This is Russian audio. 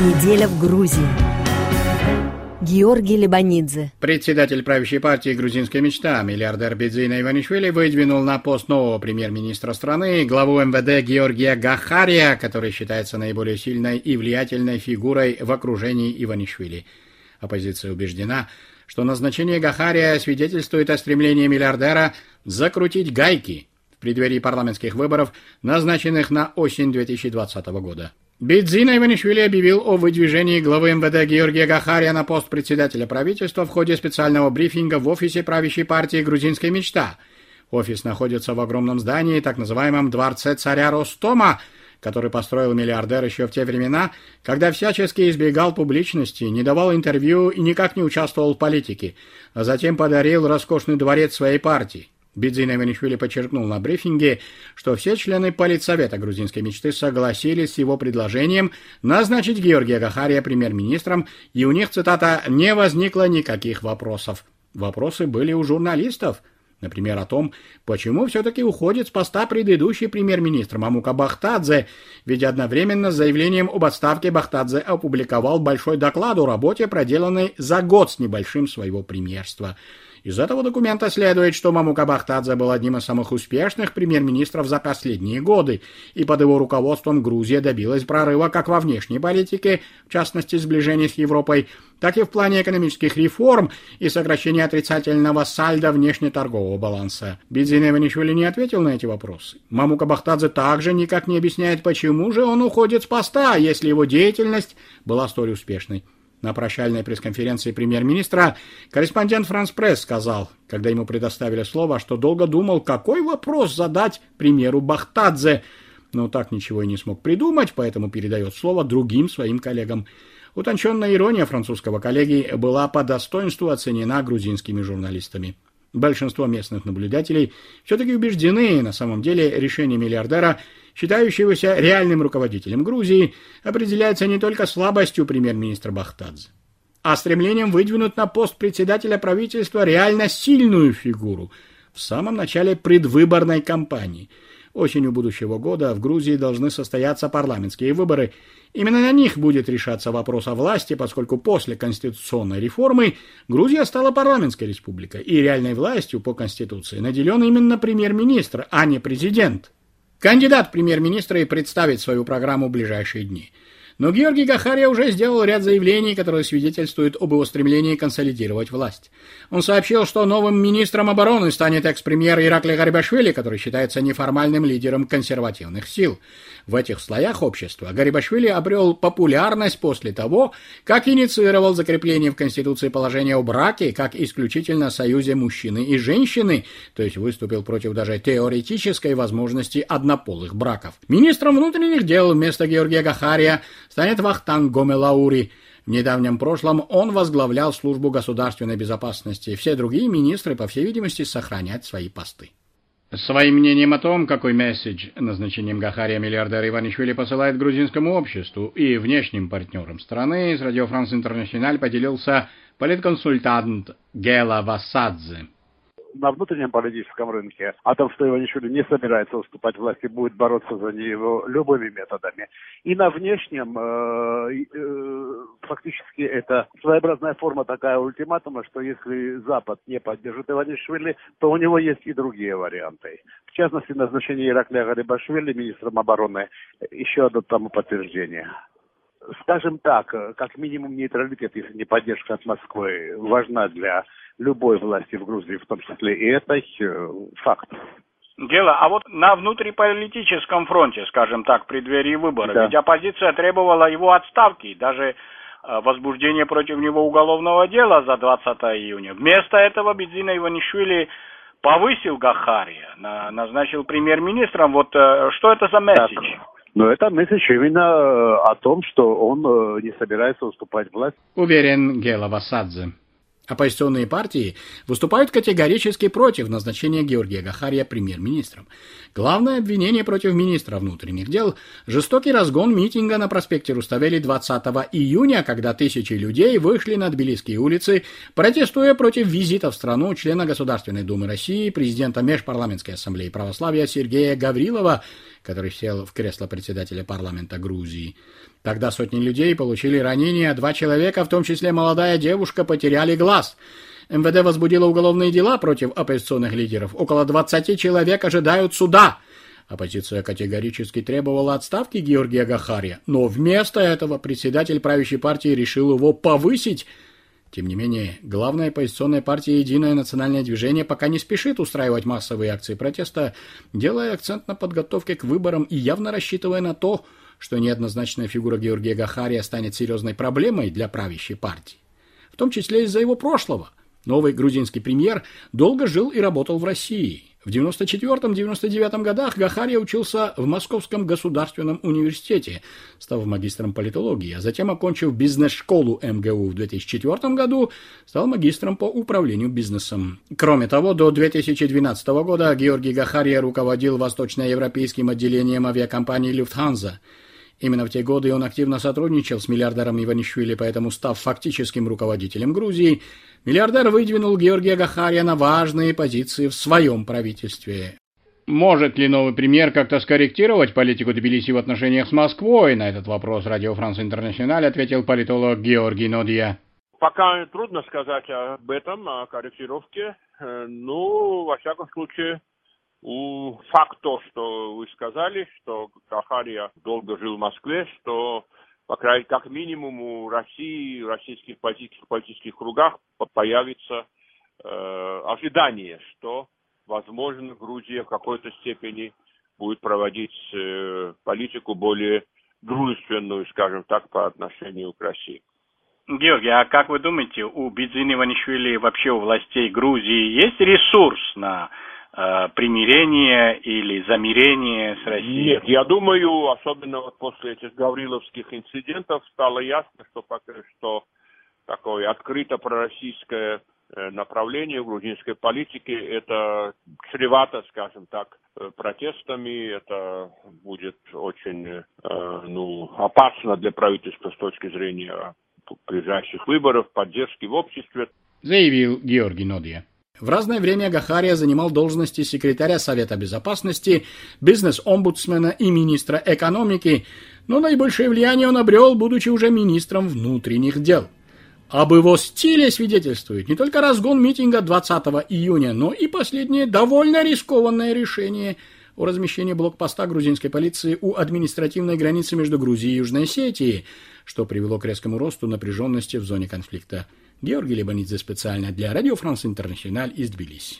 Неделя в Грузии. Георгий Лебанидзе. Председатель правящей партии «Грузинская мечта» миллиардер Бедзина Иванишвили выдвинул на пост нового премьер-министра страны главу МВД Георгия Гахария, который считается наиболее сильной и влиятельной фигурой в окружении Иванишвили. Оппозиция убеждена, что назначение Гахария свидетельствует о стремлении миллиардера закрутить гайки в преддверии парламентских выборов, назначенных на осень 2020 года. Бедзина Иванишвили объявил о выдвижении главы МВД Георгия Гахария на пост председателя правительства в ходе специального брифинга в офисе правящей партии «Грузинская мечта». Офис находится в огромном здании, так называемом «Дворце царя Ростома», который построил миллиардер еще в те времена, когда всячески избегал публичности, не давал интервью и никак не участвовал в политике, а затем подарил роскошный дворец своей партии. Бедзина Иванишвили подчеркнул на брифинге, что все члены политсовета грузинской мечты согласились с его предложением назначить Георгия Гахария премьер-министром, и у них, цитата, «не возникло никаких вопросов». Вопросы были у журналистов. Например, о том, почему все-таки уходит с поста предыдущий премьер-министр Мамука Бахтадзе, ведь одновременно с заявлением об отставке Бахтадзе опубликовал большой доклад о работе, проделанной за год с небольшим своего премьерства. Из этого документа следует, что Мамука Бахтадзе был одним из самых успешных премьер-министров за последние годы, и под его руководством Грузия добилась прорыва как во внешней политике, в частности сближения с Европой, так и в плане экономических реформ и сокращения отрицательного сальда внешнеторгового баланса. Бедзин Иванишвили не ответил на эти вопросы. Мамука Бахтадзе также никак не объясняет, почему же он уходит с поста, если его деятельность была столь успешной. На прощальной пресс-конференции премьер-министра корреспондент «Франс Пресс» сказал, когда ему предоставили слово, что долго думал, какой вопрос задать премьеру Бахтадзе, но так ничего и не смог придумать, поэтому передает слово другим своим коллегам. Утонченная ирония французского коллеги была по достоинству оценена грузинскими журналистами. Большинство местных наблюдателей все-таки убеждены, на самом деле решение миллиардера считающегося реальным руководителем Грузии, определяется не только слабостью премьер-министра Бахтадзе, а стремлением выдвинуть на пост председателя правительства реально сильную фигуру в самом начале предвыборной кампании. Осенью будущего года в Грузии должны состояться парламентские выборы. Именно на них будет решаться вопрос о власти, поскольку после конституционной реформы Грузия стала парламентской республикой, и реальной властью по Конституции наделен именно премьер-министр, а не президент. Кандидат премьер-министра и представит свою программу в ближайшие дни. Но Георгий Гахария уже сделал ряд заявлений, которые свидетельствуют об его стремлении консолидировать власть. Он сообщил, что новым министром обороны станет экс-премьер Иракли Гарибашвили, который считается неформальным лидером консервативных сил. В этих слоях общества Гарибашвили обрел популярность после того, как инициировал закрепление в Конституции положения о браке как исключительно союзе мужчины и женщины, то есть выступил против даже теоретической возможности однополых браков. Министром внутренних дел вместо Георгия Гахария станет Вахтанг Гомелаури. В недавнем прошлом он возглавлял службу государственной безопасности. Все другие министры, по всей видимости, сохранят свои посты. Своим мнением о том, какой месседж назначением Гахария миллиардер Иванишвили посылает грузинскому обществу и внешним партнерам страны, с Радио Франс Интернациональ поделился политконсультант Гела Васадзе на внутреннем политическом рынке, о том, что Иванишвили не собирается уступать власти, будет бороться за него любыми методами. И на внешнем э, э, фактически это своеобразная форма такая ультиматума, что если Запад не поддержит Иванишвили, то у него есть и другие варианты. В частности, назначение Ираклия Гарибашвили министром обороны еще одно тому подтверждение скажем так, как минимум нейтралитет, если не поддержка от Москвы, важна для любой власти в Грузии, в том числе и этой, э, факт. Дело, а вот на внутриполитическом фронте, скажем так, в преддверии выборов, да. ведь оппозиция требовала его отставки, даже э, возбуждение против него уголовного дела за 20 июня. Вместо этого Бедзина Иванишвили повысил Гахария, назначил премьер-министром. Вот э, что это за месседж? Да. Но это месседж именно о том, что он не собирается уступать власть. Уверен Гела Васадзе. Оппозиционные партии выступают категорически против назначения Георгия Гахария премьер-министром. Главное обвинение против министра внутренних дел – жестокий разгон митинга на проспекте Руставели 20 июня, когда тысячи людей вышли на Тбилисские улицы, протестуя против визита в страну члена Государственной Думы России, президента Межпарламентской ассамблеи православия Сергея Гаврилова, который сел в кресло председателя парламента Грузии. Тогда сотни людей получили ранения, а два человека, в том числе молодая девушка, потеряли глаз. МВД возбудило уголовные дела против оппозиционных лидеров. Около 20 человек ожидают суда. Оппозиция категорически требовала отставки Георгия Гахария, но вместо этого председатель правящей партии решил его повысить. Тем не менее, главная оппозиционная партия «Единое национальное движение» пока не спешит устраивать массовые акции протеста, делая акцент на подготовке к выборам и явно рассчитывая на то, что неоднозначная фигура Георгия Гахария станет серьезной проблемой для правящей партии. В том числе из-за его прошлого. Новый грузинский премьер долго жил и работал в России. В 94-99 годах Гахария учился в Московском государственном университете, став магистром политологии, а затем, окончив бизнес-школу МГУ в 2004 году, стал магистром по управлению бизнесом. Кроме того, до 2012 года Георгий Гахария руководил восточноевропейским отделением авиакомпании «Люфтханза». Именно в те годы он активно сотрудничал с миллиардером Иванишвили, поэтому, став фактическим руководителем Грузии, миллиардер выдвинул Георгия Гахария на важные позиции в своем правительстве. Может ли новый премьер как-то скорректировать политику Тбилиси в отношениях с Москвой? На этот вопрос Радио Франс Интернациональ ответил политолог Георгий Нодия. Пока трудно сказать об этом, о корректировке. Э, ну, во всяком случае, факт то, что вы сказали, что Кахария долго жил в Москве, что по крайней как минимум у России, в российских политических, политических кругах появится э, ожидание, что, возможно, Грузия в какой-то степени будет проводить э, политику более дружественную, скажем так, по отношению к России. Георгий, а как вы думаете, у Бидзини Ванишвили вообще у властей Грузии есть ресурс на примирение или замирение с Россией? Нет, я думаю, особенно вот после этих гавриловских инцидентов стало ясно, что, что такое открыто пророссийское э, направление в грузинской политике, это чревато, скажем так, э, протестами, это будет очень ну, опасно для правительства с точки зрения ближайших выборов, поддержки в обществе. Заявил Георгий Нодия. В разное время Гахария занимал должности секретаря Совета Безопасности, бизнес-омбудсмена и министра экономики, но наибольшее влияние он обрел, будучи уже министром внутренних дел. Об его стиле свидетельствует не только разгон митинга 20 июня, но и последнее довольно рискованное решение о размещении блокпоста грузинской полиции у административной границы между Грузией и Южной Осетией, что привело к резкому росту напряженности в зоне конфликта. Георгий Лебанидзе специально для Радио Франс Интернациональ из Тбилиси.